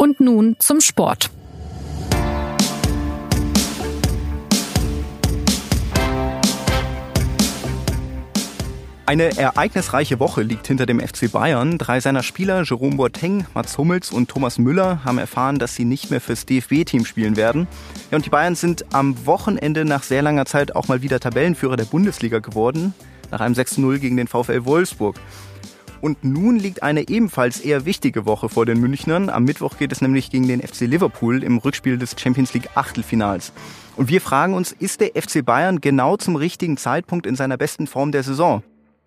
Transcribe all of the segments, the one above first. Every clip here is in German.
Und nun zum Sport. Eine ereignisreiche Woche liegt hinter dem FC Bayern. Drei seiner Spieler, Jerome Boateng, Mats Hummels und Thomas Müller, haben erfahren, dass sie nicht mehr fürs DFB-Team spielen werden. Ja, und die Bayern sind am Wochenende nach sehr langer Zeit auch mal wieder Tabellenführer der Bundesliga geworden, nach einem 6-0 gegen den VfL Wolfsburg. Und nun liegt eine ebenfalls eher wichtige Woche vor den Münchnern. Am Mittwoch geht es nämlich gegen den FC Liverpool im Rückspiel des Champions League Achtelfinals. Und wir fragen uns, ist der FC Bayern genau zum richtigen Zeitpunkt in seiner besten Form der Saison?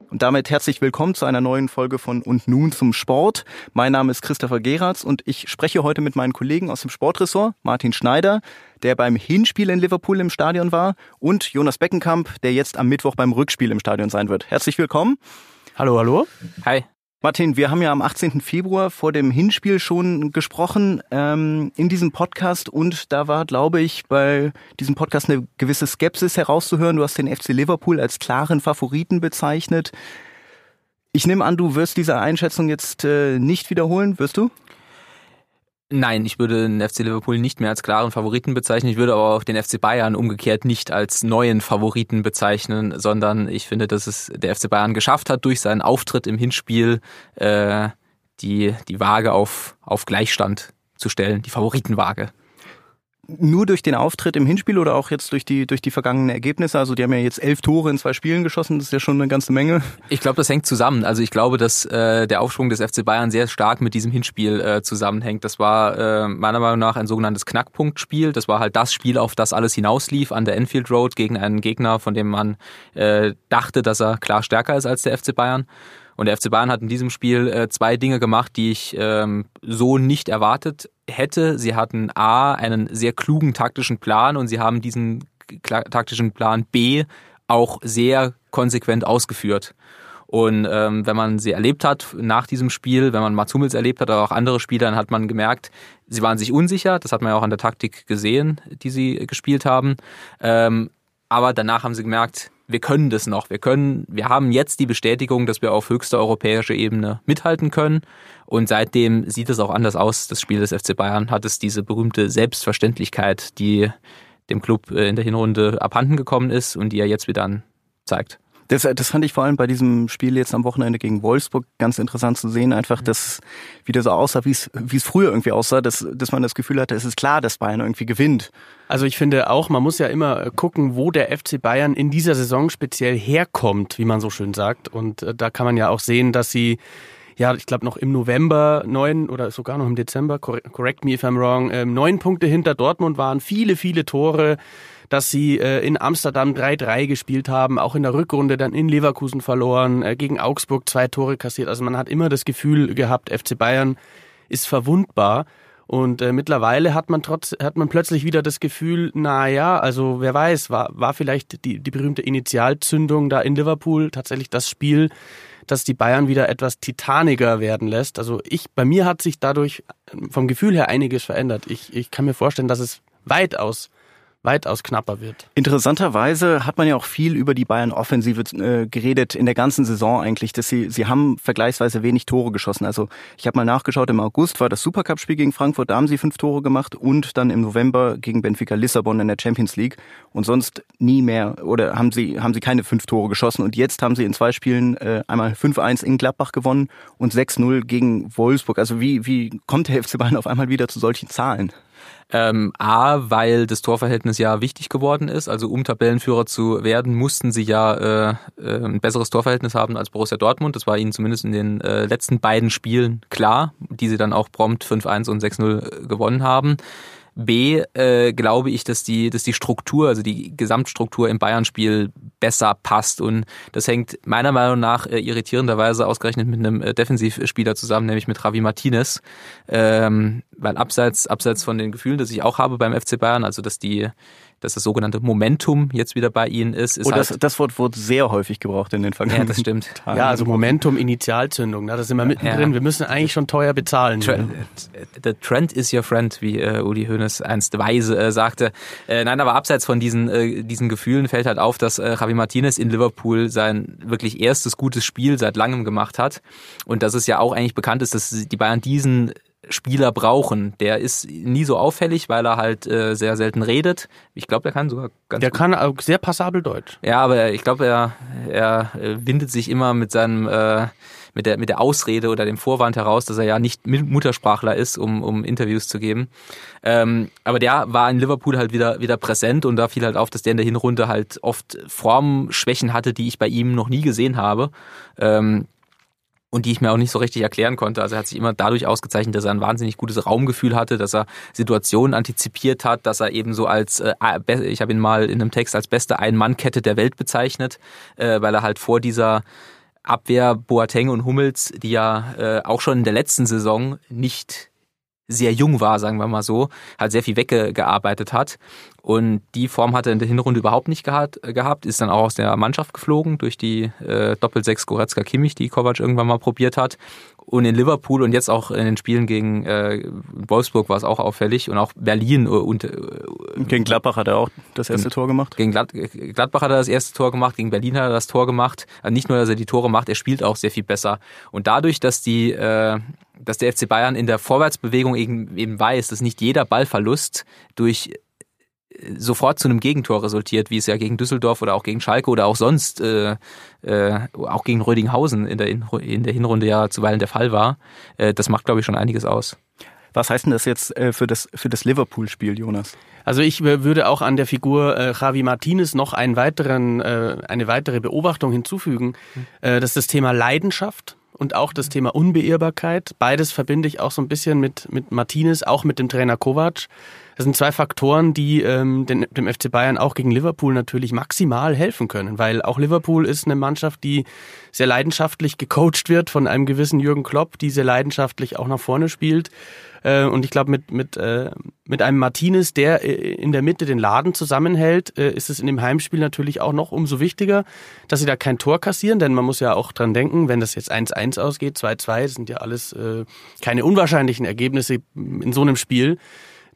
Und damit herzlich willkommen zu einer neuen Folge von Und nun zum Sport. Mein Name ist Christopher Geratz und ich spreche heute mit meinen Kollegen aus dem Sportressort, Martin Schneider, der beim Hinspiel in Liverpool im Stadion war, und Jonas Beckenkamp, der jetzt am Mittwoch beim Rückspiel im Stadion sein wird. Herzlich willkommen. Hallo, hallo. Hi. Martin, wir haben ja am 18. Februar vor dem Hinspiel schon gesprochen ähm, in diesem Podcast und da war, glaube ich, bei diesem Podcast eine gewisse Skepsis herauszuhören. Du hast den FC Liverpool als klaren Favoriten bezeichnet. Ich nehme an, du wirst diese Einschätzung jetzt äh, nicht wiederholen, wirst du? Nein, ich würde den FC Liverpool nicht mehr als klaren Favoriten bezeichnen. Ich würde aber auch den FC Bayern umgekehrt nicht als neuen Favoriten bezeichnen, sondern ich finde, dass es der FC Bayern geschafft hat, durch seinen Auftritt im Hinspiel äh, die, die Waage auf, auf Gleichstand zu stellen, die Favoritenwaage nur durch den Auftritt im Hinspiel oder auch jetzt durch die, durch die vergangenen Ergebnisse? Also die haben ja jetzt elf Tore in zwei Spielen geschossen, das ist ja schon eine ganze Menge. Ich glaube, das hängt zusammen. Also ich glaube, dass äh, der Aufschwung des FC Bayern sehr stark mit diesem Hinspiel äh, zusammenhängt. Das war äh, meiner Meinung nach ein sogenanntes Knackpunktspiel. Das war halt das Spiel, auf das alles hinauslief an der Enfield Road gegen einen Gegner, von dem man äh, dachte, dass er klar stärker ist als der FC Bayern. Und der FC Bayern hat in diesem Spiel äh, zwei Dinge gemacht, die ich ähm, so nicht erwartet hätte. Sie hatten A, einen sehr klugen taktischen Plan und sie haben diesen taktischen Plan B auch sehr konsequent ausgeführt. Und ähm, wenn man sie erlebt hat nach diesem Spiel, wenn man Mats Hummels erlebt hat, aber auch andere Spieler, dann hat man gemerkt, sie waren sich unsicher. Das hat man ja auch an der Taktik gesehen, die sie gespielt haben. Ähm, aber danach haben sie gemerkt, wir können das noch. Wir können, wir haben jetzt die Bestätigung, dass wir auf höchster europäischer Ebene mithalten können. Und seitdem sieht es auch anders aus. Das Spiel des FC Bayern hat es diese berühmte Selbstverständlichkeit, die dem Club äh, in der Hinrunde abhanden gekommen ist und die er jetzt wieder zeigt. Das, das fand ich vor allem bei diesem Spiel jetzt am Wochenende gegen Wolfsburg ganz interessant zu sehen, einfach, dass wieder so aussah, wie es wie es früher irgendwie aussah, dass, dass man das Gefühl hatte, es ist klar, dass Bayern irgendwie gewinnt. Also ich finde auch, man muss ja immer äh, gucken, wo der FC Bayern in dieser Saison speziell herkommt, wie man so schön sagt. Und äh, da kann man ja auch sehen, dass sie ja, ich glaube noch im November neun oder sogar noch im Dezember, correct me if I'm wrong, ähm, neun Punkte hinter Dortmund waren, viele, viele Tore dass sie äh, in Amsterdam 3-3 gespielt haben, auch in der Rückrunde dann in Leverkusen verloren, äh, gegen Augsburg zwei Tore kassiert. Also man hat immer das Gefühl gehabt, FC Bayern ist verwundbar. Und äh, mittlerweile hat man trotz, hat man plötzlich wieder das Gefühl, na ja, also wer weiß, war, war vielleicht die, die berühmte Initialzündung da in Liverpool tatsächlich das Spiel, das die Bayern wieder etwas titaniger werden lässt. Also ich, bei mir hat sich dadurch vom Gefühl her einiges verändert. Ich, ich kann mir vorstellen, dass es weitaus weitaus knapper wird. Interessanterweise hat man ja auch viel über die Bayern-Offensive äh, geredet in der ganzen Saison eigentlich, dass sie sie haben vergleichsweise wenig Tore geschossen. Also ich habe mal nachgeschaut, im August war das Supercup-Spiel gegen Frankfurt, da haben sie fünf Tore gemacht und dann im November gegen Benfica Lissabon in der Champions League und sonst nie mehr oder haben sie haben sie keine fünf Tore geschossen und jetzt haben sie in zwei Spielen äh, einmal 5-1 in Gladbach gewonnen und 6-0 gegen Wolfsburg. Also wie wie kommt der FC Bayern auf einmal wieder zu solchen Zahlen? Ähm, A, weil das Torverhältnis ja wichtig geworden ist. Also um Tabellenführer zu werden, mussten sie ja äh, äh, ein besseres Torverhältnis haben als Borussia Dortmund. Das war ihnen zumindest in den äh, letzten beiden Spielen klar, die sie dann auch prompt 5-1 und 6-0 gewonnen haben. B, äh, glaube ich, dass die, dass die Struktur, also die Gesamtstruktur im Bayern-Spiel besser passt. Und das hängt meiner Meinung nach äh, irritierenderweise ausgerechnet mit einem äh, Defensivspieler zusammen, nämlich mit Ravi Martinez. Ähm, weil abseits, abseits von den Gefühlen, das ich auch habe beim FC Bayern, also dass die, dass das sogenannte Momentum jetzt wieder bei ihnen ist. ist oh, das, halt, das Wort wurde sehr häufig gebraucht in den vergangenen Ja, das stimmt. Tagen. Ja, also Momentum, Initialzündung, da sind wir mittendrin. Ja. Wir müssen eigentlich schon teuer bezahlen. Trend, the trend is your friend, wie äh, Uli Hoeneß einst weise äh, sagte. Äh, nein, aber abseits von diesen, äh, diesen Gefühlen fällt halt auf, dass äh, Javi Martinez in Liverpool sein wirklich erstes gutes Spiel seit langem gemacht hat. Und dass es ja auch eigentlich bekannt ist, dass die Bayern diesen Spieler brauchen. Der ist nie so auffällig, weil er halt äh, sehr selten redet. Ich glaube, er kann sogar ganz Der gut. kann auch sehr passabel Deutsch. Ja, aber ich glaube, er, er äh, windet sich immer mit seinem äh, mit der mit der Ausrede oder dem Vorwand heraus, dass er ja nicht Muttersprachler ist, um um Interviews zu geben. Ähm, aber der war in Liverpool halt wieder wieder präsent und da fiel halt auf, dass der in der Hinrunde halt oft Formschwächen hatte, die ich bei ihm noch nie gesehen habe. Ähm, und die ich mir auch nicht so richtig erklären konnte. Also er hat sich immer dadurch ausgezeichnet, dass er ein wahnsinnig gutes Raumgefühl hatte, dass er Situationen antizipiert hat, dass er eben so als, äh, ich habe ihn mal in einem Text als beste Ein-Mann-Kette der Welt bezeichnet, äh, weil er halt vor dieser Abwehr Boateng und Hummels, die ja äh, auch schon in der letzten Saison nicht sehr jung war, sagen wir mal so, halt sehr viel weggearbeitet hat. Und die Form hat er in der Hinrunde überhaupt nicht gehabt, gehabt ist dann auch aus der Mannschaft geflogen durch die äh, Doppelsechs Goretzka Kimmich, die Kovac irgendwann mal probiert hat. Und in Liverpool und jetzt auch in den Spielen gegen äh, Wolfsburg war es auch auffällig und auch Berlin und äh, gegen Gladbach hat er auch das erste Tor gemacht. Gegen Glad Gladbach hat er das erste Tor gemacht, gegen Berlin hat er das Tor gemacht. Also nicht nur, dass er die Tore macht, er spielt auch sehr viel besser. Und dadurch, dass die äh, dass der FC Bayern in der Vorwärtsbewegung eben, eben weiß, dass nicht jeder Ballverlust durch sofort zu einem Gegentor resultiert, wie es ja gegen Düsseldorf oder auch gegen Schalke oder auch sonst, äh, äh, auch gegen Rödinghausen in der, in der Hinrunde ja zuweilen der Fall war. Äh, das macht, glaube ich, schon einiges aus. Was heißt denn das jetzt äh, für das, für das Liverpool-Spiel, Jonas? Also ich würde auch an der Figur äh, Javi Martinez noch einen weiteren, äh, eine weitere Beobachtung hinzufügen. Äh, das ist das Thema Leidenschaft und auch das Thema Unbeirrbarkeit. Beides verbinde ich auch so ein bisschen mit, mit Martinez, auch mit dem Trainer Kovac. Das sind zwei Faktoren, die ähm, den, dem FC Bayern auch gegen Liverpool natürlich maximal helfen können, weil auch Liverpool ist eine Mannschaft, die sehr leidenschaftlich gecoacht wird von einem gewissen Jürgen Klopp, die sehr leidenschaftlich auch nach vorne spielt. Äh, und ich glaube, mit, mit, äh, mit einem Martinez, der in der Mitte den Laden zusammenhält, äh, ist es in dem Heimspiel natürlich auch noch umso wichtiger, dass sie da kein Tor kassieren, denn man muss ja auch dran denken, wenn das jetzt 1-1 ausgeht, 2-2, sind ja alles äh, keine unwahrscheinlichen Ergebnisse in so einem Spiel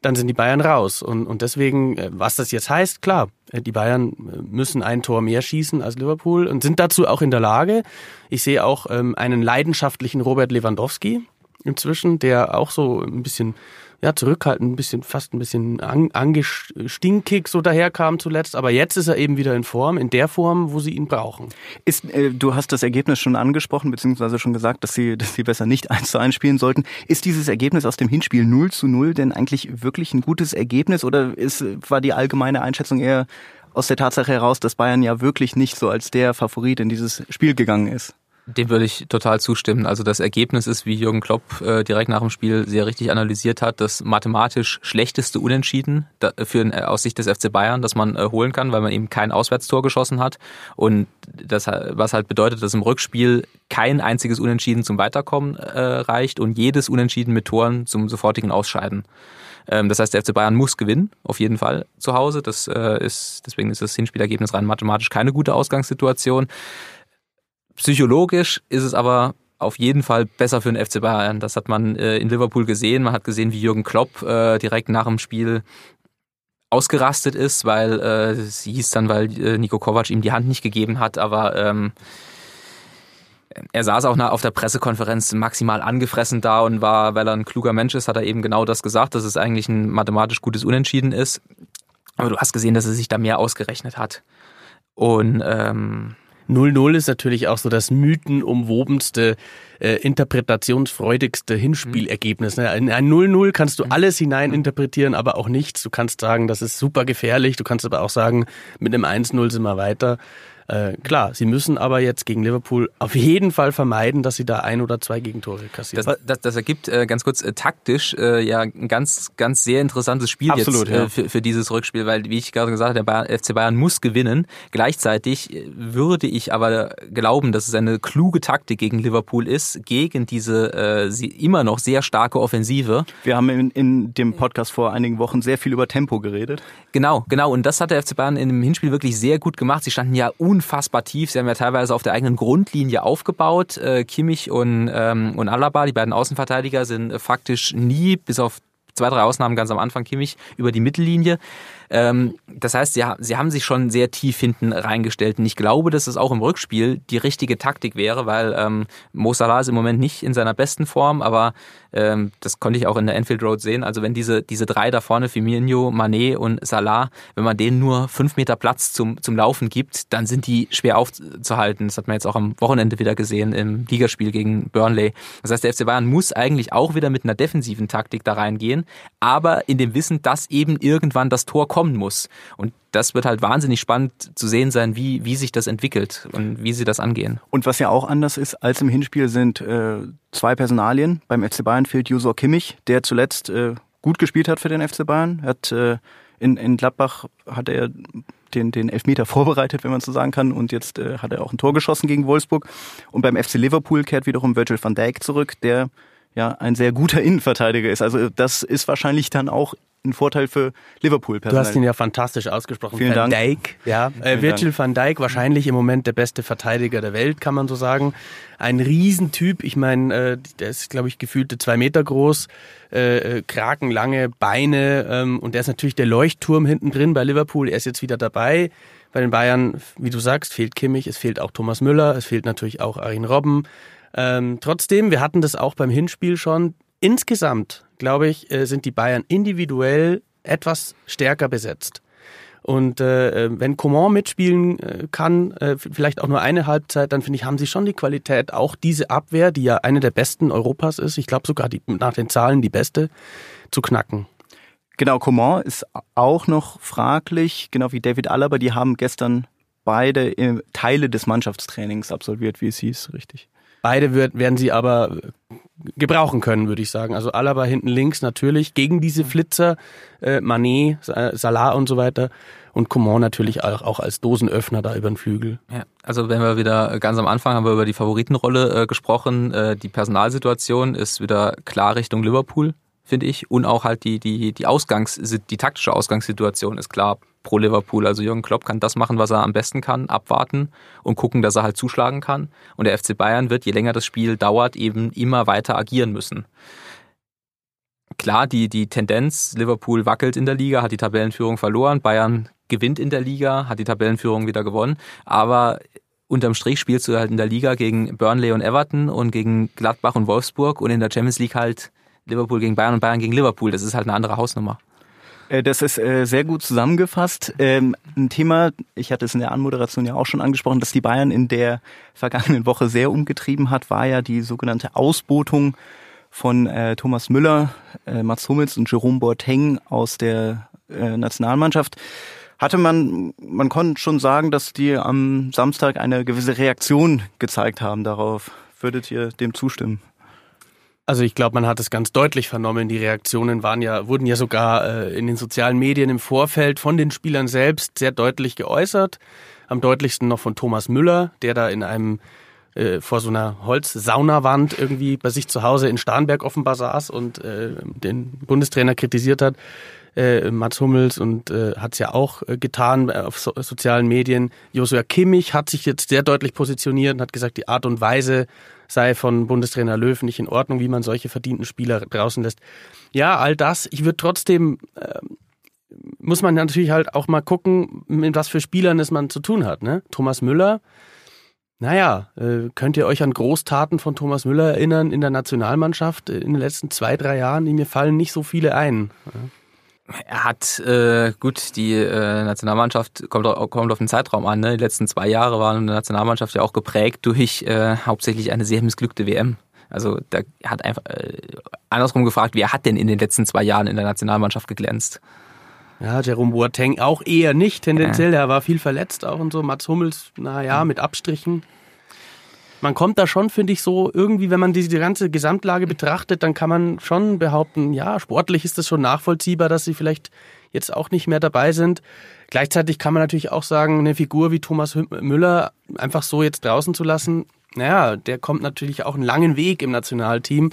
dann sind die Bayern raus. Und, und deswegen, äh, was das jetzt heißt, klar, äh, die Bayern äh, müssen ein Tor mehr schießen als Liverpool und sind dazu auch in der Lage. Ich sehe auch ähm, einen leidenschaftlichen Robert Lewandowski inzwischen, der auch so ein bisschen ja, zurückhaltend, ein bisschen, fast ein bisschen an, angestinkig so daherkam zuletzt. Aber jetzt ist er eben wieder in Form, in der Form, wo sie ihn brauchen. Ist, äh, du hast das Ergebnis schon angesprochen, beziehungsweise schon gesagt, dass sie, dass sie besser nicht eins zu eins spielen sollten. Ist dieses Ergebnis aus dem Hinspiel 0 zu 0 denn eigentlich wirklich ein gutes Ergebnis oder ist, war die allgemeine Einschätzung eher aus der Tatsache heraus, dass Bayern ja wirklich nicht so als der Favorit in dieses Spiel gegangen ist? Dem würde ich total zustimmen. Also das Ergebnis ist, wie Jürgen Klopp äh, direkt nach dem Spiel sehr richtig analysiert hat, das mathematisch schlechteste Unentschieden da, für äh, aus Sicht des FC Bayern, das man äh, holen kann, weil man eben kein Auswärtstor geschossen hat und das was halt bedeutet, dass im Rückspiel kein einziges Unentschieden zum Weiterkommen äh, reicht und jedes Unentschieden mit Toren zum sofortigen Ausscheiden. Ähm, das heißt, der FC Bayern muss gewinnen, auf jeden Fall zu Hause. Das äh, ist deswegen ist das Hinspielergebnis rein mathematisch keine gute Ausgangssituation. Psychologisch ist es aber auf jeden Fall besser für den FC Bayern. Das hat man äh, in Liverpool gesehen. Man hat gesehen, wie Jürgen Klopp äh, direkt nach dem Spiel ausgerastet ist, weil äh, es hieß dann, weil äh, Nico Kovac ihm die Hand nicht gegeben hat, aber ähm, er saß auch auf der Pressekonferenz maximal angefressen da und war, weil er ein kluger Mensch ist, hat er eben genau das gesagt, dass es eigentlich ein mathematisch gutes Unentschieden ist. Aber du hast gesehen, dass er sich da mehr ausgerechnet hat. Und ähm, 0-0 ist natürlich auch so das mythenumwobenste, äh, interpretationsfreudigste Hinspielergebnis. Ne? In ein 0-0 kannst du mhm. alles hinein interpretieren, aber auch nichts. Du kannst sagen, das ist super gefährlich. Du kannst aber auch sagen, mit einem 1-0 sind wir weiter. Äh, klar, sie müssen aber jetzt gegen Liverpool auf jeden Fall vermeiden, dass sie da ein oder zwei Gegentore kassieren. Das, das, das ergibt äh, ganz kurz äh, taktisch äh, ja ein ganz, ganz sehr interessantes Spiel Absolut, jetzt ja. für, für dieses Rückspiel, weil wie ich gerade gesagt habe, der Bayern, FC Bayern muss gewinnen. Gleichzeitig äh, würde ich aber glauben, dass es eine kluge Taktik gegen Liverpool ist, gegen diese äh, sie immer noch sehr starke Offensive. Wir haben in, in dem Podcast vor einigen Wochen sehr viel über Tempo geredet. Genau, genau. Und das hat der FC Bayern in dem Hinspiel wirklich sehr gut gemacht. Sie standen ja un unfassbar tief. Sie haben ja teilweise auf der eigenen Grundlinie aufgebaut. Äh, Kimmich und, ähm, und Alaba, die beiden Außenverteidiger, sind faktisch nie bis auf zwei, drei Ausnahmen ganz am Anfang Kimmich über die Mittellinie. Ähm, das heißt, sie, sie haben sich schon sehr tief hinten reingestellt. Und ich glaube, dass es auch im Rückspiel die richtige Taktik wäre, weil ähm, Mo Salah ist im Moment nicht in seiner besten Form, aber ähm, das konnte ich auch in der Enfield Road sehen. Also wenn diese, diese drei da vorne, Firmino, Manet und Salah, wenn man denen nur fünf Meter Platz zum, zum Laufen gibt, dann sind die schwer aufzuhalten. Das hat man jetzt auch am Wochenende wieder gesehen im Ligaspiel gegen Burnley. Das heißt, der FC Bayern muss eigentlich auch wieder mit einer defensiven Taktik da reingehen, aber in dem Wissen, dass eben irgendwann das Tor kommen muss. Und das wird halt wahnsinnig spannend zu sehen sein, wie, wie sich das entwickelt und wie sie das angehen. Und was ja auch anders ist als im Hinspiel sind äh, zwei Personalien. Beim FC Bayern fehlt Jusor Kimmich, der zuletzt äh, gut gespielt hat für den FC Bayern. Hat, äh, in, in Gladbach hat er den, den Elfmeter vorbereitet, wenn man so sagen kann. Und jetzt äh, hat er auch ein Tor geschossen gegen Wolfsburg. Und beim FC Liverpool kehrt wiederum Virgil van Dijk zurück, der ja ein sehr guter Innenverteidiger ist. Also das ist wahrscheinlich dann auch ein Vorteil für Liverpool. Personell. Du hast ihn ja fantastisch ausgesprochen. Vielen Van Dank. Dijk, ja. Äh, Virgil Dank. van Dijk, wahrscheinlich im Moment der beste Verteidiger der Welt, kann man so sagen. Ein Riesentyp. Ich meine, äh, der ist, glaube ich, gefühlte zwei Meter groß, äh, äh, krakenlange Beine ähm, und der ist natürlich der Leuchtturm hinten drin bei Liverpool. Er ist jetzt wieder dabei. Bei den Bayern, wie du sagst, fehlt Kimmich, es fehlt auch Thomas Müller, es fehlt natürlich auch Arin Robben. Ähm, trotzdem, wir hatten das auch beim Hinspiel schon. Insgesamt, glaube ich, äh, sind die Bayern individuell etwas stärker besetzt. Und äh, äh, wenn Coman mitspielen äh, kann, äh, vielleicht auch nur eine Halbzeit, dann finde ich, haben sie schon die Qualität, auch diese Abwehr, die ja eine der besten Europas ist, ich glaube sogar die, nach den Zahlen die beste, zu knacken. Genau, Coman ist auch noch fraglich, genau wie David Alaba, die haben gestern beide Teile des Mannschaftstrainings absolviert, wie es hieß, richtig. Beide wird, werden sie aber gebrauchen können, würde ich sagen. Also Alaba hinten links natürlich gegen diese Flitzer, äh, Manet, Salah und so weiter. Und Coman natürlich auch, auch als Dosenöffner da über den Flügel. Ja, also wenn wir wieder ganz am Anfang haben wir über die Favoritenrolle äh, gesprochen. Äh, die Personalsituation ist wieder klar Richtung Liverpool, finde ich. Und auch halt die, die, die Ausgangs-, die taktische Ausgangssituation ist klar pro Liverpool. Also Jürgen Klopp kann das machen, was er am besten kann, abwarten und gucken, dass er halt zuschlagen kann. Und der FC Bayern wird, je länger das Spiel dauert, eben immer weiter agieren müssen. Klar, die, die Tendenz, Liverpool wackelt in der Liga, hat die Tabellenführung verloren, Bayern gewinnt in der Liga, hat die Tabellenführung wieder gewonnen, aber unterm Strich spielst du halt in der Liga gegen Burnley und Everton und gegen Gladbach und Wolfsburg und in der Champions League halt Liverpool gegen Bayern und Bayern gegen Liverpool. Das ist halt eine andere Hausnummer. Äh, das ist äh, sehr gut zusammengefasst. Ähm, ein Thema, ich hatte es in der Anmoderation ja auch schon angesprochen, dass die Bayern in der vergangenen Woche sehr umgetrieben hat, war ja die sogenannte Ausbotung von äh, Thomas Müller, Mats Hummels und Jerome Boateng aus der Nationalmannschaft. Hatte man, man konnte schon sagen, dass die am Samstag eine gewisse Reaktion gezeigt haben darauf. Würdet ihr dem zustimmen? Also ich glaube, man hat es ganz deutlich vernommen. Die Reaktionen waren ja, wurden ja sogar äh, in den sozialen Medien im Vorfeld von den Spielern selbst sehr deutlich geäußert. Am deutlichsten noch von Thomas Müller, der da in einem äh, vor so einer Holzsaunawand irgendwie bei sich zu Hause in Starnberg offenbar saß und äh, den Bundestrainer kritisiert hat. Äh, Mats Hummels und äh, hat es ja auch äh, getan äh, auf so, sozialen Medien. Josua Kimmich hat sich jetzt sehr deutlich positioniert und hat gesagt, die Art und Weise sei von Bundestrainer Löw nicht in Ordnung, wie man solche verdienten Spieler draußen lässt. Ja, all das. Ich würde trotzdem, äh, muss man natürlich halt auch mal gucken, mit was für Spielern es man zu tun hat. Ne? Thomas Müller, naja, äh, könnt ihr euch an Großtaten von Thomas Müller erinnern in der Nationalmannschaft in den letzten zwei, drei Jahren? Mir fallen nicht so viele ein. Ja. Er hat, äh, gut, die äh, Nationalmannschaft kommt, kommt auf den Zeitraum an. Ne? Die letzten zwei Jahre waren in der Nationalmannschaft ja auch geprägt durch äh, hauptsächlich eine sehr missglückte WM. Also da hat einfach äh, andersrum gefragt, wer hat denn in den letzten zwei Jahren in der Nationalmannschaft geglänzt? Ja, Jerome Boateng auch eher nicht tendenziell. Ja. Er war viel verletzt auch und so. Mats Hummels, naja, mit Abstrichen man kommt da schon, finde ich, so irgendwie, wenn man diese ganze Gesamtlage betrachtet, dann kann man schon behaupten, ja, sportlich ist das schon nachvollziehbar, dass sie vielleicht jetzt auch nicht mehr dabei sind. Gleichzeitig kann man natürlich auch sagen, eine Figur wie Thomas Müller einfach so jetzt draußen zu lassen, naja, der kommt natürlich auch einen langen Weg im Nationalteam.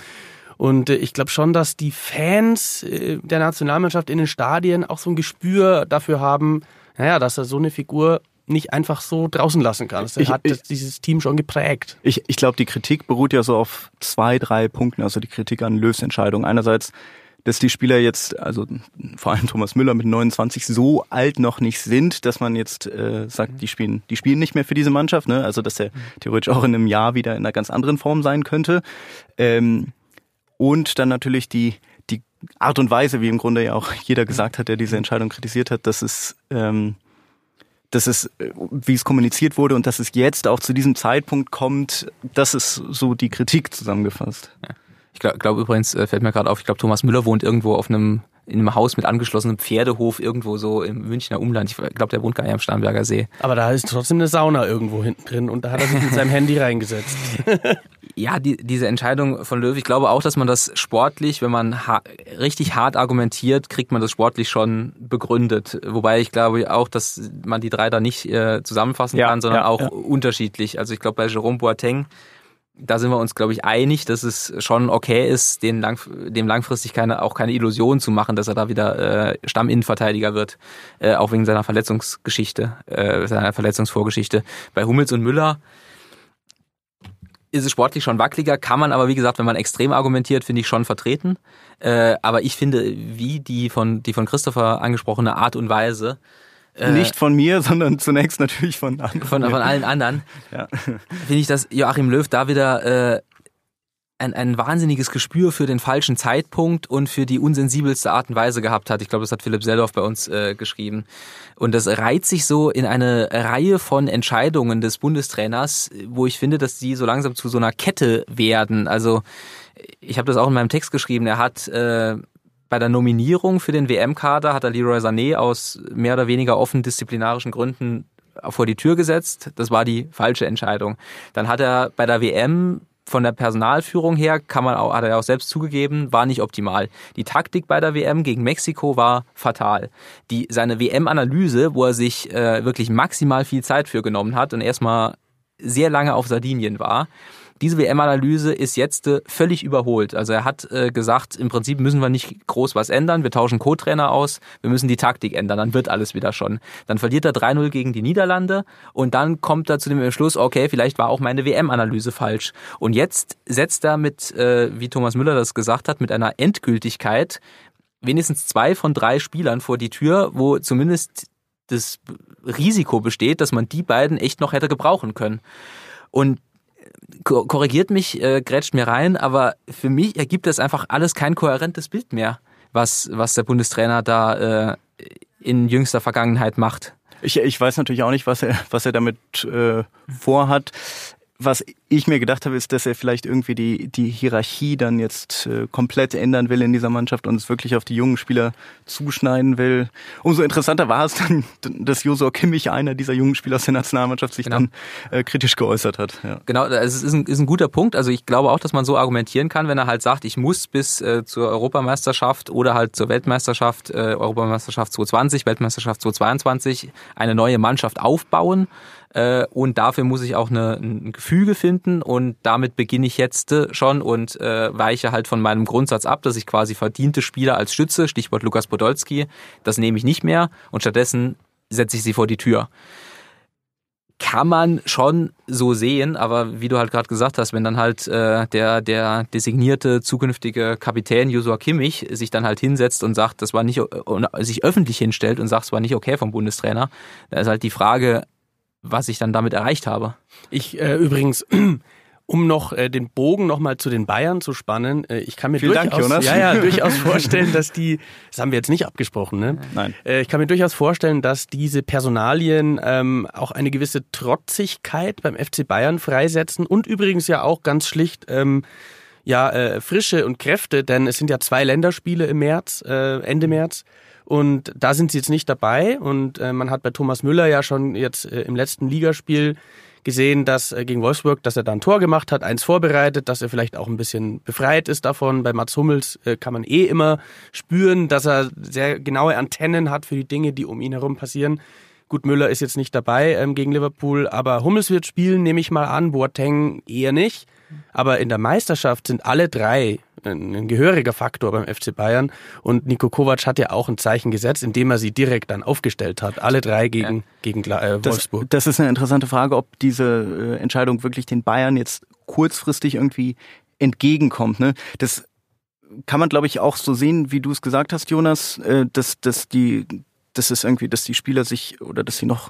Und äh, ich glaube schon, dass die Fans äh, der Nationalmannschaft in den Stadien auch so ein Gespür dafür haben, naja, dass er so eine Figur nicht einfach so draußen lassen kannst. Er hat ich, dieses Team schon geprägt. Ich, ich glaube, die Kritik beruht ja so auf zwei, drei Punkten. Also die Kritik an Löws Entscheidung. Einerseits dass die Spieler jetzt, also vor allem Thomas Müller mit 29 so alt noch nicht sind, dass man jetzt äh, sagt, die spielen, die spielen nicht mehr für diese Mannschaft, ne? Also dass er theoretisch auch in einem Jahr wieder in einer ganz anderen Form sein könnte. Ähm, und dann natürlich die die Art und Weise, wie im Grunde ja auch jeder gesagt hat, der diese Entscheidung kritisiert hat, dass es ähm, dass es, äh, wie es kommuniziert wurde und dass es jetzt auch zu diesem Zeitpunkt kommt, das ist so die Kritik zusammengefasst. Ja. Ich glaube glaub übrigens, äh, fällt mir gerade auf, ich glaube, Thomas Müller wohnt irgendwo auf einem in einem Haus mit angeschlossenem Pferdehof irgendwo so im Münchner Umland. Ich glaube, der wohnt gar nicht am Starnberger See. Aber da ist trotzdem eine Sauna irgendwo hinten drin und da hat er sich mit seinem Handy reingesetzt. ja, die, diese Entscheidung von Löw, ich glaube auch, dass man das sportlich, wenn man ha richtig hart argumentiert, kriegt man das sportlich schon begründet. Wobei ich glaube auch, dass man die drei da nicht äh, zusammenfassen ja, kann, sondern ja, auch ja. unterschiedlich. Also ich glaube, bei Jerome Boateng da sind wir uns, glaube ich, einig, dass es schon okay ist, den lang, dem langfristig keine, auch keine Illusion zu machen, dass er da wieder äh, Stamminnenverteidiger wird, äh, auch wegen seiner Verletzungsgeschichte, äh, seiner Verletzungsvorgeschichte. Bei Hummels und Müller ist es sportlich schon wackeliger, kann man aber, wie gesagt, wenn man extrem argumentiert, finde ich schon vertreten. Äh, aber ich finde, wie die von, die von Christopher angesprochene Art und Weise, äh, Nicht von mir, sondern zunächst natürlich von anderen. Von, von allen anderen. Ja. Finde ich, dass Joachim Löw da wieder äh, ein, ein wahnsinniges Gespür für den falschen Zeitpunkt und für die unsensibelste Art und Weise gehabt hat. Ich glaube, das hat Philipp Seldorf bei uns äh, geschrieben. Und das reiht sich so in eine Reihe von Entscheidungen des Bundestrainers, wo ich finde, dass die so langsam zu so einer Kette werden. Also ich habe das auch in meinem Text geschrieben. Er hat äh, bei der Nominierung für den WM-Kader hat er Leroy Sané aus mehr oder weniger offen disziplinarischen Gründen vor die Tür gesetzt. Das war die falsche Entscheidung. Dann hat er bei der WM von der Personalführung her, kann man auch, hat er auch selbst zugegeben, war nicht optimal. Die Taktik bei der WM gegen Mexiko war fatal. Die, seine WM-Analyse, wo er sich äh, wirklich maximal viel Zeit für genommen hat und erstmal sehr lange auf Sardinien war, diese WM-Analyse ist jetzt äh, völlig überholt. Also er hat äh, gesagt, im Prinzip müssen wir nicht groß was ändern. Wir tauschen Co-Trainer aus. Wir müssen die Taktik ändern. Dann wird alles wieder schon. Dann verliert er 3-0 gegen die Niederlande und dann kommt er zu dem Entschluss, okay, vielleicht war auch meine WM-Analyse falsch. Und jetzt setzt er mit, äh, wie Thomas Müller das gesagt hat, mit einer Endgültigkeit wenigstens zwei von drei Spielern vor die Tür, wo zumindest das Risiko besteht, dass man die beiden echt noch hätte gebrauchen können. Und korrigiert mich, äh, grätscht mir rein, aber für mich ergibt das einfach alles kein kohärentes Bild mehr, was, was der Bundestrainer da äh, in jüngster Vergangenheit macht. Ich, ich weiß natürlich auch nicht, was er, was er damit äh, vorhat was ich mir gedacht habe, ist, dass er vielleicht irgendwie die, die Hierarchie dann jetzt äh, komplett ändern will in dieser Mannschaft und es wirklich auf die jungen Spieler zuschneiden will. Umso interessanter war es dann, dass Josua Kimmich, einer dieser jungen Spieler aus der Nationalmannschaft, sich genau. dann äh, kritisch geäußert hat. Ja. Genau, es ist ein, ist ein guter Punkt. Also ich glaube auch, dass man so argumentieren kann, wenn er halt sagt, ich muss bis äh, zur Europameisterschaft oder halt zur Weltmeisterschaft, äh, Europameisterschaft 2020, Weltmeisterschaft 2022 eine neue Mannschaft aufbauen äh, und dafür muss ich auch eine, ein Gefüge finden und damit beginne ich jetzt äh, schon und äh, weiche halt von meinem Grundsatz ab, dass ich quasi verdiente Spieler als Stütze, Stichwort Lukas Podolski, das nehme ich nicht mehr und stattdessen setze ich sie vor die Tür. Kann man schon so sehen, aber wie du halt gerade gesagt hast, wenn dann halt äh, der, der designierte zukünftige Kapitän Joshua Kimmich sich dann halt hinsetzt und sagt, das war nicht, und sich öffentlich hinstellt und sagt, es war nicht okay vom Bundestrainer, da ist halt die Frage, was ich dann damit erreicht habe. Ich äh, übrigens, um noch äh, den Bogen nochmal zu den Bayern zu spannen, äh, ich kann mir Vielen durchaus, Dank, ja, ja, durchaus vorstellen, dass die, das haben wir jetzt nicht abgesprochen, ne? Nein. Äh, ich kann mir durchaus vorstellen, dass diese Personalien ähm, auch eine gewisse Trotzigkeit beim FC Bayern freisetzen und übrigens ja auch ganz schlicht ähm, ja äh, Frische und Kräfte, denn es sind ja zwei Länderspiele im März, äh, Ende März. Und da sind sie jetzt nicht dabei. Und äh, man hat bei Thomas Müller ja schon jetzt äh, im letzten Ligaspiel gesehen, dass äh, gegen Wolfsburg, dass er da ein Tor gemacht hat, eins vorbereitet, dass er vielleicht auch ein bisschen befreit ist davon. Bei Mats Hummels äh, kann man eh immer spüren, dass er sehr genaue Antennen hat für die Dinge, die um ihn herum passieren. Gut, Müller ist jetzt nicht dabei ähm, gegen Liverpool, aber Hummels wird spielen, nehme ich mal an, Boateng eher nicht. Aber in der Meisterschaft sind alle drei ein, gehöriger Faktor beim FC Bayern. Und Nico Kovac hat ja auch ein Zeichen gesetzt, indem er sie direkt dann aufgestellt hat. Alle drei gegen, ja. gegen äh, Wolfsburg. Das, das, ist eine interessante Frage, ob diese äh, Entscheidung wirklich den Bayern jetzt kurzfristig irgendwie entgegenkommt. Ne? Das kann man, glaube ich, auch so sehen, wie du es gesagt hast, Jonas, äh, dass, dass die, dass es irgendwie, dass die Spieler sich oder dass sie noch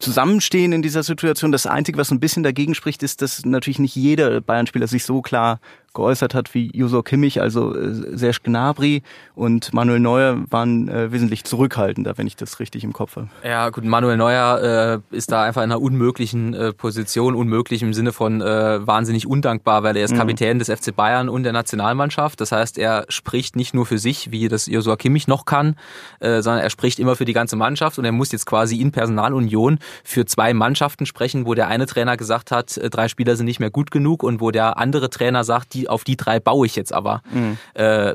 zusammenstehen in dieser Situation. Das Einzige, was ein bisschen dagegen spricht, ist, dass natürlich nicht jeder Bayern-Spieler sich so klar geäußert hat wie Josor Kimmich, also äh, Serge Gnabry und Manuel Neuer waren äh, wesentlich zurückhaltender, wenn ich das richtig im Kopf habe. Ja, gut, Manuel Neuer äh, ist da einfach in einer unmöglichen äh, Position, unmöglich im Sinne von äh, wahnsinnig undankbar, weil er ist mhm. Kapitän des FC Bayern und der Nationalmannschaft. Das heißt, er spricht nicht nur für sich, wie das Josua Kimmich noch kann, äh, sondern er spricht immer für die ganze Mannschaft und er muss jetzt quasi in Personalunion für zwei Mannschaften sprechen, wo der eine Trainer gesagt hat, äh, drei Spieler sind nicht mehr gut genug und wo der andere Trainer sagt, die die, auf die drei baue ich jetzt aber. Mhm. Äh,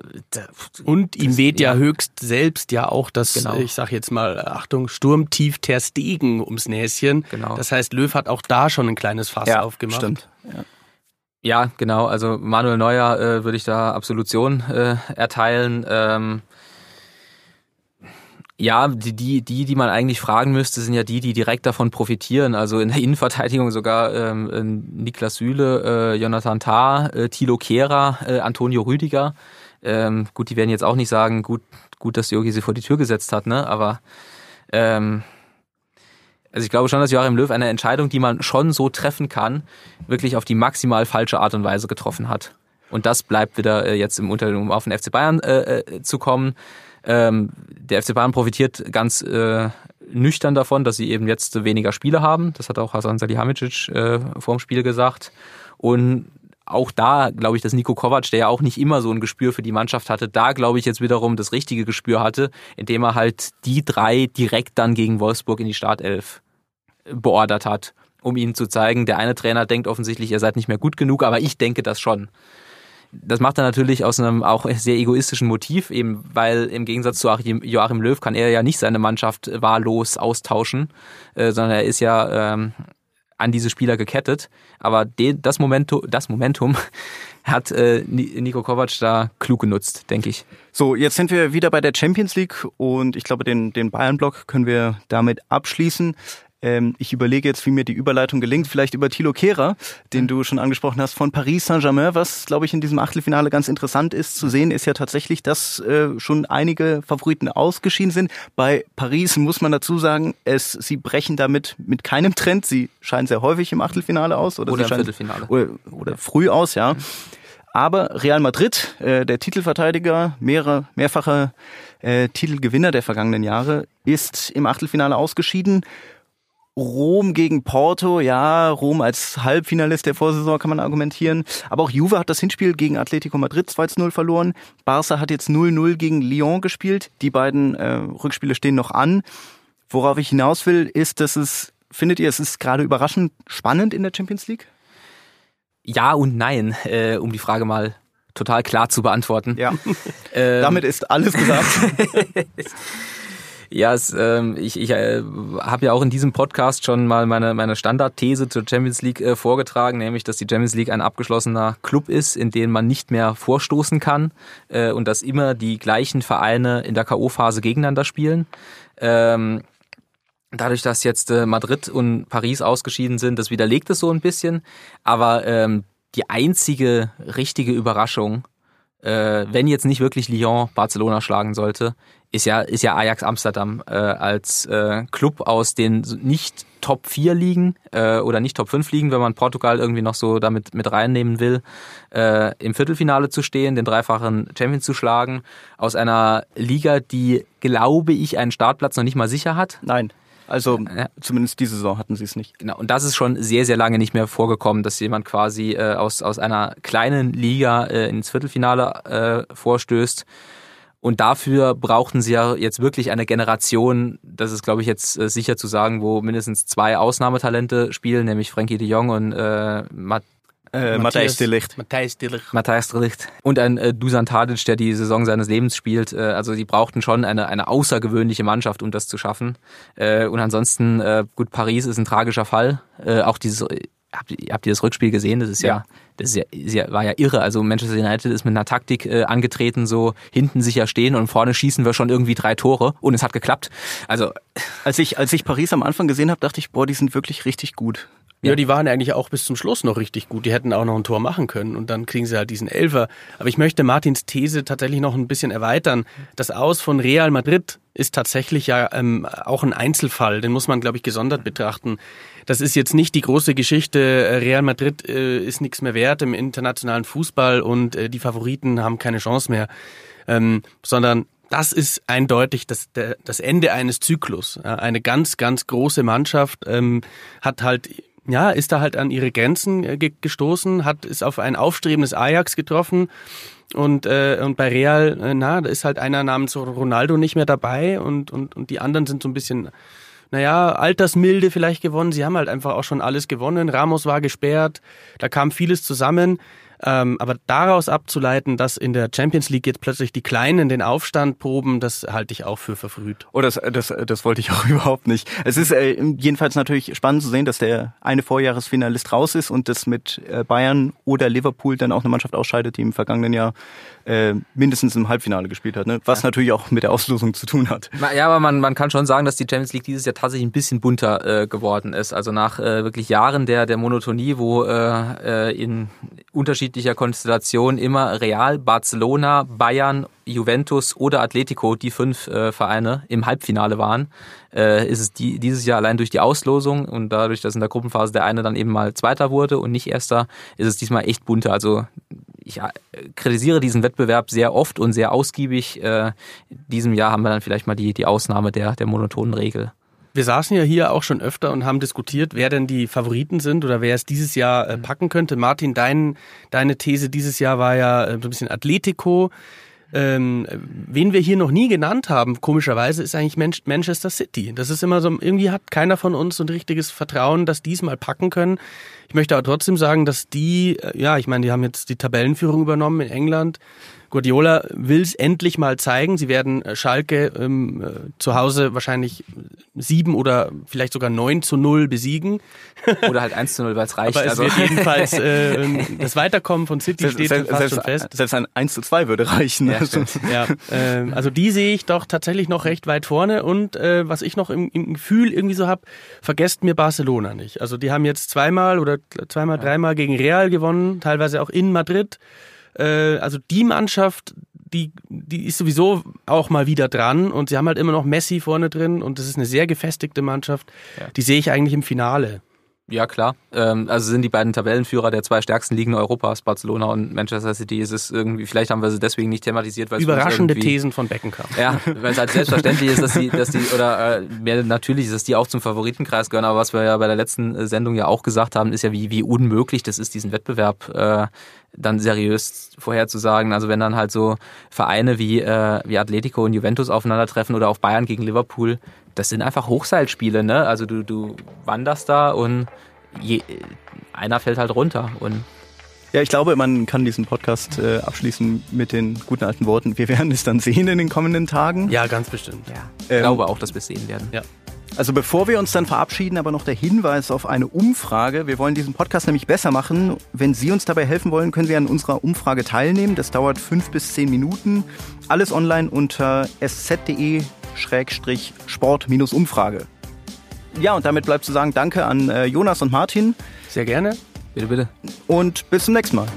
und ihm weht ja, ja, höchst selbst ja auch das, genau. ich sag jetzt mal, Achtung, Sturmtief Ter Stegen ums Näschen. Genau. Das heißt, Löw hat auch da schon ein kleines Fass ja, aufgemacht. Stimmt. Ja. Ja, genau. Also Manuel Neuer äh, würde ich da Absolution äh, erteilen. Ähm, ja, die, die, die, man eigentlich fragen müsste, sind ja die, die direkt davon profitieren. Also in der Innenverteidigung sogar ähm, äh, Niklas Süle, äh, Jonathan Tah, äh, Thilo Kehrer, äh, Antonio Rüdiger. Ähm, gut, die werden jetzt auch nicht sagen, gut, gut, dass Jogi sie vor die Tür gesetzt hat, ne? Aber ähm, also ich glaube schon, dass Joachim Löw eine Entscheidung, die man schon so treffen kann, wirklich auf die maximal falsche Art und Weise getroffen hat. Und das bleibt wieder äh, jetzt im Unterschied, um auf den FC Bayern äh, äh, zu kommen. Ähm, der FC Bayern profitiert ganz äh, nüchtern davon, dass sie eben jetzt weniger Spiele haben. Das hat auch Hasan Salihamidzic äh, vor dem Spiel gesagt. Und auch da glaube ich, dass Nico Kovac, der ja auch nicht immer so ein Gespür für die Mannschaft hatte, da glaube ich jetzt wiederum das richtige Gespür hatte, indem er halt die drei direkt dann gegen Wolfsburg in die Startelf beordert hat, um ihnen zu zeigen, der eine Trainer denkt offensichtlich, ihr seid nicht mehr gut genug, aber ich denke das schon das macht er natürlich aus einem auch sehr egoistischen Motiv, eben weil im Gegensatz zu Joachim Löw kann er ja nicht seine Mannschaft wahllos austauschen, äh, sondern er ist ja ähm, an diese Spieler gekettet. Aber de, das, Momentum, das Momentum hat äh, Nico Kovac da klug genutzt, denke ich. So, jetzt sind wir wieder bei der Champions League und ich glaube, den, den Bayern-Block können wir damit abschließen. Ähm, ich überlege jetzt, wie mir die Überleitung gelingt. Vielleicht über Thilo Kehrer, den du schon angesprochen hast, von Paris Saint-Germain. Was, glaube ich, in diesem Achtelfinale ganz interessant ist zu sehen, ist ja tatsächlich, dass äh, schon einige Favoriten ausgeschieden sind. Bei Paris muss man dazu sagen, es, sie brechen damit mit keinem Trend. Sie scheinen sehr häufig im Achtelfinale aus. Oder, oder im Viertelfinale. Oder, oder früh aus, ja. Aber Real Madrid, äh, der Titelverteidiger, mehrere, mehrfache äh, Titelgewinner der vergangenen Jahre, ist im Achtelfinale ausgeschieden. Rom gegen Porto, ja, Rom als Halbfinalist der Vorsaison kann man argumentieren. Aber auch Juve hat das Hinspiel gegen Atletico Madrid 2-0 verloren. Barca hat jetzt 0-0 gegen Lyon gespielt. Die beiden äh, Rückspiele stehen noch an. Worauf ich hinaus will, ist, dass es, findet ihr, es ist gerade überraschend spannend in der Champions League? Ja und nein, äh, um die Frage mal total klar zu beantworten. Ja. ähm, Damit ist alles gesagt. Ja, es, ähm, ich, ich äh, habe ja auch in diesem Podcast schon mal meine, meine Standardthese zur Champions League äh, vorgetragen, nämlich, dass die Champions League ein abgeschlossener Club ist, in den man nicht mehr vorstoßen kann äh, und dass immer die gleichen Vereine in der K.O.-Phase gegeneinander spielen. Ähm, Dadurch, dass jetzt äh, Madrid und Paris ausgeschieden sind, das widerlegt es so ein bisschen. Aber ähm, die einzige richtige Überraschung, äh, wenn jetzt nicht wirklich Lyon Barcelona schlagen sollte, ist ja, ist ja Ajax Amsterdam äh, als äh, Club aus den nicht Top 4 Ligen äh, oder nicht Top 5 Ligen, wenn man Portugal irgendwie noch so damit mit reinnehmen will, äh, im Viertelfinale zu stehen, den dreifachen Champion zu schlagen, aus einer Liga, die, glaube ich, einen Startplatz noch nicht mal sicher hat. Nein. Also ja. zumindest diese Saison hatten sie es nicht. Genau, und das ist schon sehr, sehr lange nicht mehr vorgekommen, dass jemand quasi äh, aus, aus einer kleinen Liga äh, ins Viertelfinale äh, vorstößt. Und dafür brauchten sie ja jetzt wirklich eine Generation, das ist, glaube ich, jetzt äh, sicher zu sagen, wo mindestens zwei Ausnahmetalente spielen, nämlich Frankie de Jong und äh, Matt äh, Matthijs de Licht. Matthijs de Licht. Matthijs de Licht. Und ein äh, Dusan Tadic, der die Saison seines Lebens spielt. Äh, also die brauchten schon eine, eine außergewöhnliche Mannschaft, um das zu schaffen. Äh, und ansonsten, äh, gut, Paris ist ein tragischer Fall. Äh, auch dieses habt, habt ihr das Rückspiel gesehen? Das ist ja, ja das ist ja, ist ja, war ja irre. Also Manchester United ist mit einer Taktik äh, angetreten, so hinten sicher stehen und vorne schießen wir schon irgendwie drei Tore und es hat geklappt. Also als ich als ich Paris am Anfang gesehen habe, dachte ich, boah, die sind wirklich richtig gut. Ja, die waren eigentlich auch bis zum Schluss noch richtig gut. Die hätten auch noch ein Tor machen können und dann kriegen sie halt diesen Elfer. Aber ich möchte Martins These tatsächlich noch ein bisschen erweitern. Das Aus von Real Madrid ist tatsächlich ja ähm, auch ein Einzelfall. Den muss man, glaube ich, gesondert betrachten. Das ist jetzt nicht die große Geschichte. Real Madrid äh, ist nichts mehr wert im internationalen Fußball und äh, die Favoriten haben keine Chance mehr. Ähm, sondern das ist eindeutig das, das Ende eines Zyklus. Eine ganz, ganz große Mannschaft ähm, hat halt ja, ist da halt an ihre Grenzen äh, gestoßen, hat ist auf ein aufstrebendes Ajax getroffen und äh, und bei Real, äh, na, da ist halt einer namens Ronaldo nicht mehr dabei und und und die anderen sind so ein bisschen naja, Altersmilde vielleicht gewonnen. Sie haben halt einfach auch schon alles gewonnen. Ramos war gesperrt, da kam vieles zusammen. Ähm, aber daraus abzuleiten, dass in der Champions League jetzt plötzlich die Kleinen den Aufstand proben, das halte ich auch für verfrüht. Oh, das, das, das wollte ich auch überhaupt nicht. Es ist äh, jedenfalls natürlich spannend zu sehen, dass der eine Vorjahresfinalist raus ist und das mit äh, Bayern oder Liverpool dann auch eine Mannschaft ausscheidet, die im vergangenen Jahr äh, mindestens im Halbfinale gespielt hat. Ne? Was ja. natürlich auch mit der Auslosung zu tun hat. Ja, aber man, man kann schon sagen, dass die Champions League dieses Jahr tatsächlich ein bisschen bunter äh, geworden ist. Also nach äh, wirklich Jahren der, der Monotonie, wo äh, äh in unterschiedlicher Konstellation immer Real, Barcelona, Bayern, Juventus oder Atletico, die fünf äh, Vereine, im Halbfinale waren, äh, ist es die, dieses Jahr allein durch die Auslosung und dadurch, dass in der Gruppenphase der eine dann eben mal Zweiter wurde und nicht Erster, ist es diesmal echt bunter. Also ich äh, kritisiere diesen Wettbewerb sehr oft und sehr ausgiebig. Äh, in diesem Jahr haben wir dann vielleicht mal die, die Ausnahme der, der monotonen Regel. Wir saßen ja hier auch schon öfter und haben diskutiert, wer denn die Favoriten sind oder wer es dieses Jahr äh, packen könnte. Martin, dein, deine These dieses Jahr war ja so ein bisschen Atletico. Ähm, wen wir hier noch nie genannt haben, komischerweise, ist eigentlich Manchester City. Das ist immer so, irgendwie hat keiner von uns so ein richtiges Vertrauen, dass die es mal packen können. Ich möchte aber trotzdem sagen, dass die, äh, ja, ich meine, die haben jetzt die Tabellenführung übernommen in England. Guardiola will es endlich mal zeigen. Sie werden äh, Schalke ähm, äh, zu Hause wahrscheinlich sieben oder vielleicht sogar neun zu null besiegen. Oder halt eins zu null, weil es reicht. Aber es also. wird jedenfalls äh, das Weiterkommen von City steht selbst, fast selbst, schon fest. Selbst ein eins zu zwei würde reichen. Ja, also. ja äh, also die sehe ich doch tatsächlich noch recht weit vorne. Und äh, was ich noch im, im Gefühl irgendwie so habe, vergesst mir Barcelona nicht. Also die haben jetzt zweimal oder zweimal, dreimal gegen Real gewonnen, teilweise auch in Madrid. Äh, also die Mannschaft, die, die ist sowieso auch mal wieder dran und sie haben halt immer noch Messi vorne drin und das ist eine sehr gefestigte Mannschaft. Ja. Die sehe ich eigentlich im Finale. Ja, klar. Ähm, also sind die beiden Tabellenführer der zwei stärksten Ligen Europas, Barcelona und Manchester City. Ist es irgendwie, vielleicht haben wir sie deswegen nicht thematisiert, weil Überraschende Thesen von Beckenkamp. Ja, weil es halt selbstverständlich ist, dass die, dass die, oder äh, mehr natürlich ist, dass die auch zum Favoritenkreis gehören. Aber was wir ja bei der letzten äh, Sendung ja auch gesagt haben, ist ja, wie, wie unmöglich das ist, diesen Wettbewerb äh, dann seriös vorherzusagen. Also wenn dann halt so Vereine wie, äh, wie Atletico und Juventus aufeinandertreffen oder auch Bayern gegen Liverpool, das sind einfach Hochseilspiele, ne? Also du, du wanderst da und je, einer fällt halt runter und ja, ich glaube, man kann diesen Podcast äh, abschließen mit den guten alten Worten. Wir werden es dann sehen in den kommenden Tagen. Ja, ganz bestimmt. Ja. Ich ähm, glaube auch, dass wir es sehen werden. Ja. Also bevor wir uns dann verabschieden, aber noch der Hinweis auf eine Umfrage. Wir wollen diesen Podcast nämlich besser machen. Wenn Sie uns dabei helfen wollen, können Sie an unserer Umfrage teilnehmen. Das dauert fünf bis zehn Minuten. Alles online unter sz.de-sport-umfrage. Ja, und damit bleibt zu sagen, danke an äh, Jonas und Martin. Sehr gerne. Bitte, bitte. Und bis zum nächsten Mal.